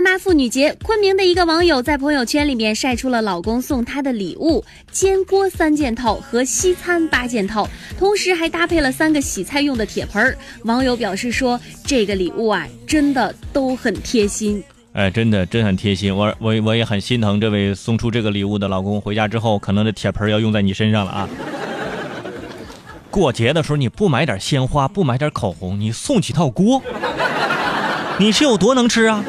三八妇女节，昆明的一个网友在朋友圈里面晒出了老公送她的礼物：煎锅三件套和西餐八件套，同时还搭配了三个洗菜用的铁盆儿。网友表示说，这个礼物啊，真的都很贴心。哎，真的真很贴心，我我我也很心疼这位送出这个礼物的老公，回家之后可能这铁盆要用在你身上了啊。过节的时候你不买点鲜花，不买点口红，你送几套锅，你是有多能吃啊？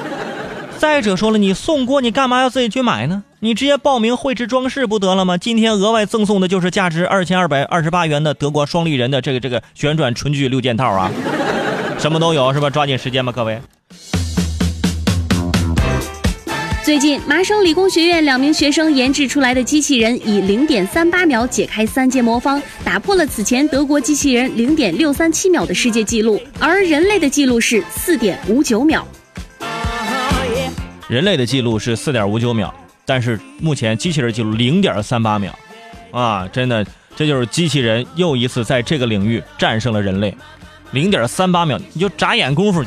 再者说了，你送锅，你干嘛要自己去买呢？你直接报名绘制装饰不得了吗？今天额外赠送的就是价值二千二百二十八元的德国双立人的这个这个旋转纯聚六件套啊，什么都有是吧？抓紧时间吧，各位。最近，麻省理工学院两名学生研制出来的机器人以零点三八秒解开三阶魔方，打破了此前德国机器人零点六三七秒的世界纪录，而人类的记录是四点五九秒。人类的记录是四点五九秒，但是目前机器人记录零点三八秒，啊，真的，这就是机器人又一次在这个领域战胜了人类，零点三八秒，你就眨眼功夫，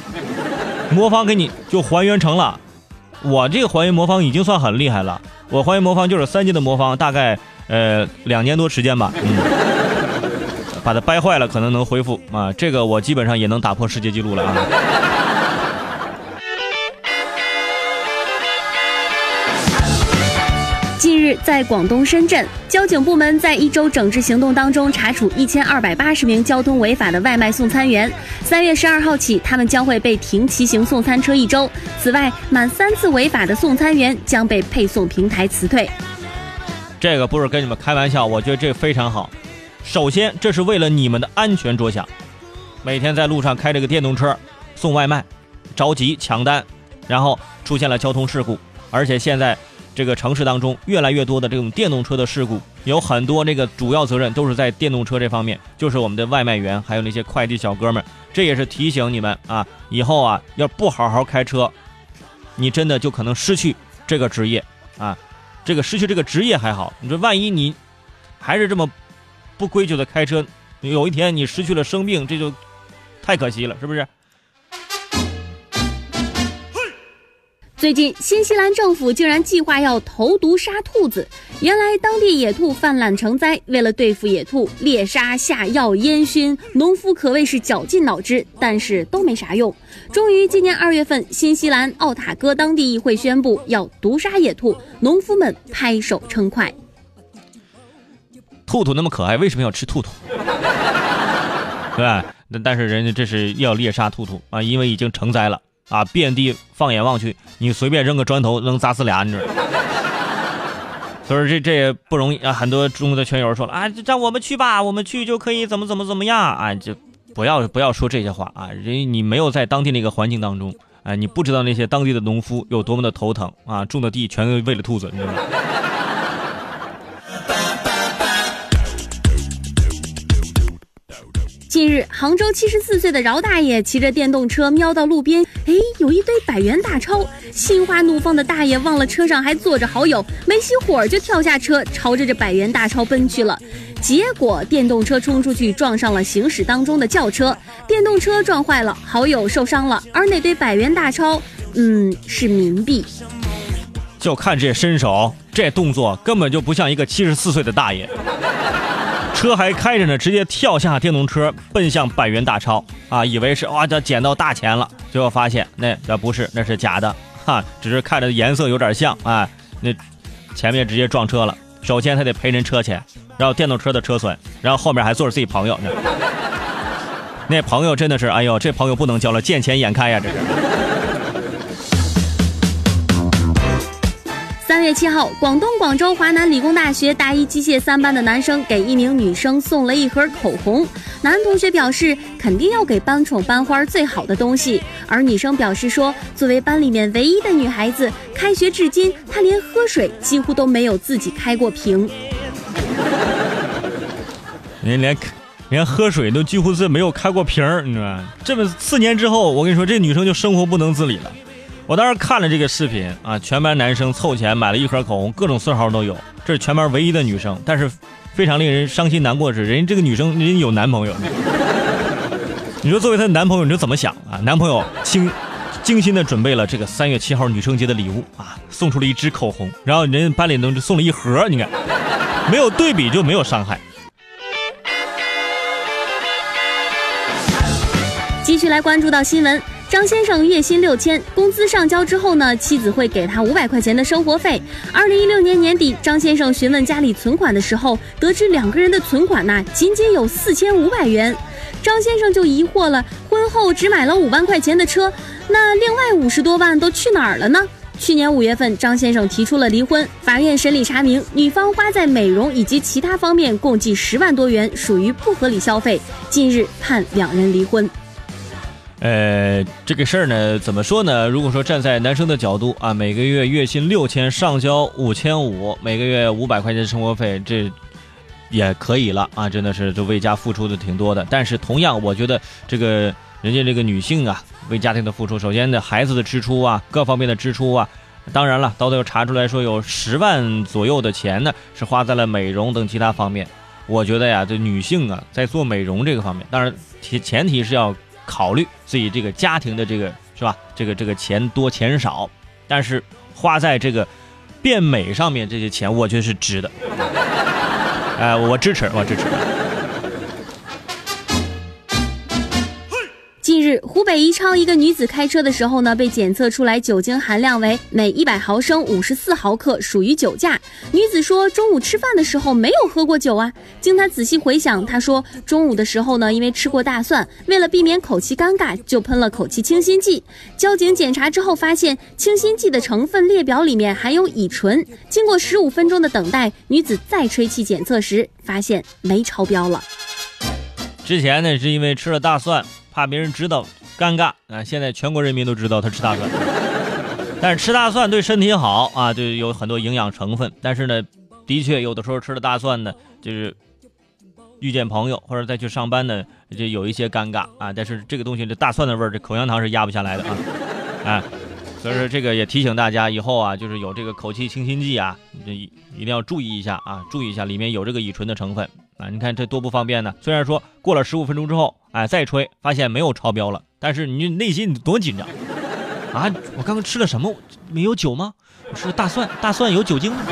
魔方给你就还原成了。我这个还原魔方已经算很厉害了，我还原魔方就是三阶的魔方，大概呃两年多时间吧，嗯，把它掰坏了可能能恢复。啊，这个我基本上也能打破世界纪录了啊。在广东深圳，交警部门在一周整治行动当中，查处一千二百八十名交通违法的外卖送餐员。三月十二号起，他们将会被停骑行送餐车一周。此外，满三次违法的送餐员将被配送平台辞退。这个不是跟你们开玩笑，我觉得这非常好。首先，这是为了你们的安全着想。每天在路上开这个电动车送外卖，着急抢单，然后出现了交通事故，而且现在。这个城市当中，越来越多的这种电动车的事故，有很多这个主要责任都是在电动车这方面，就是我们的外卖员，还有那些快递小哥们。这也是提醒你们啊，以后啊，要不好好开车，你真的就可能失去这个职业啊。这个失去这个职业还好，你说万一你还是这么不规矩的开车，有一天你失去了生命，这就太可惜了，是不是？最近，新西兰政府竟然计划要投毒杀兔子。原来，当地野兔泛滥成灾，为了对付野兔，猎杀、下药、烟熏，农夫可谓是绞尽脑汁，但是都没啥用。终于，今年二月份，新西兰奥塔哥当地议会宣布要毒杀野兔，农夫们拍手称快。兔兔那么可爱，为什么要吃兔兔？对吧？那但是人家这是要猎杀兔兔啊，因为已经成灾了。啊！遍地放眼望去，你随便扔个砖头能砸死俩，你知道？所以这这也不容易啊！很多中国的圈友说了啊，让我们去吧，我们去就可以怎么怎么怎么样啊！就不要不要说这些话啊！人你没有在当地那个环境当中，啊，你不知道那些当地的农夫有多么的头疼啊！种的地全喂了兔子，你知道吗？近日，杭州七十四岁的饶大爷骑着电动车瞄到路边，哎，有一堆百元大钞。心花怒放的大爷忘了车上还坐着好友，没熄火就跳下车，朝着这百元大钞奔去了。结果电动车冲出去撞上了行驶当中的轿车，电动车撞坏了，好友受伤了，而那堆百元大钞，嗯，是冥币。就看这身手，这动作根本就不像一个七十四岁的大爷。车还开着呢，直接跳下电动车，奔向百元大钞啊！以为是哇，这捡到大钱了，最后发现那那不是，那是假的哈，只是看着颜色有点像啊。那前面直接撞车了，首先他得赔人车钱，然后电动车的车损，然后后面还坐着自己朋友呢。那朋友真的是，哎呦，这朋友不能交了，见钱眼开呀，这是。三月七号，广东广州华南理工大学大一机械三班的男生给一名女生送了一盒口红。男同学表示肯定要给班宠班花最好的东西，而女生表示说，作为班里面唯一的女孩子，开学至今她连喝水几乎都没有自己开过瓶。人连连喝水都几乎是没有开过瓶儿，你知道吗？这么四年之后，我跟你说，这女生就生活不能自理了。我当时看了这个视频啊，全班男生凑钱买了一盒口红，各种色号都有。这是全班唯一的女生，但是非常令人伤心难过的是，人家这个女生人家有男朋友。你说作为她的男朋友，你就怎么想啊？男朋友精精心的准备了这个三月七号女生节的礼物啊，送出了一支口红，然后人家班里呢就送了一盒，你看，没有对比就没有伤害。继续来关注到新闻，张先生月薪六千，工资上交之后呢，妻子会给他五百块钱的生活费。二零一六年年底，张先生询问家里存款的时候，得知两个人的存款呢仅仅有四千五百元，张先生就疑惑了：婚后只买了五万块钱的车，那另外五十多万都去哪儿了呢？去年五月份，张先生提出了离婚，法院审理查明，女方花在美容以及其他方面共计十万多元，属于不合理消费，近日判两人离婚。呃，这个事儿呢，怎么说呢？如果说站在男生的角度啊，每个月月薪六千，上交五千五，每个月五百块钱生活费，这也可以了啊！真的是就为家付出的挺多的。但是同样，我觉得这个人家这个女性啊，为家庭的付出，首先呢，孩子的支出啊，各方面的支出啊，当然了，到最后查出来说有十万左右的钱呢，是花在了美容等其他方面。我觉得呀，这女性啊，在做美容这个方面，当然前前提是要。考虑自己这个家庭的这个是吧？这个这个钱多钱少，但是花在这个变美上面这些钱，我觉得是值的。哎，我支持，我支持。湖北宜昌一个女子开车的时候呢，被检测出来酒精含量为每一百毫升五十四毫克，属于酒驾。女子说，中午吃饭的时候没有喝过酒啊。经她仔细回想，她说中午的时候呢，因为吃过大蒜，为了避免口气尴尬，就喷了口气清新剂。交警检查之后发现，清新剂的成分列表里面含有乙醇。经过十五分钟的等待，女子再吹气检测时，发现没超标了。之前呢，是因为吃了大蒜。怕别人知道尴尬啊！现在全国人民都知道他吃大蒜，但是吃大蒜对身体好啊，就有很多营养成分。但是呢，的确有的时候吃了大蒜呢，就是遇见朋友或者再去上班呢，就有一些尴尬啊。但是这个东西，这大蒜的味儿，这口香糖是压不下来的啊！哎，所以说这个也提醒大家，以后啊，就是有这个口气清新剂啊，这一定要注意一下啊，注意一下里面有这个乙醇的成分。啊，你看这多不方便呢！虽然说过了十五分钟之后，哎，再吹发现没有超标了，但是你内心多紧张啊！我刚刚吃了什么？没有酒吗？我吃了大蒜，大蒜有酒精吗？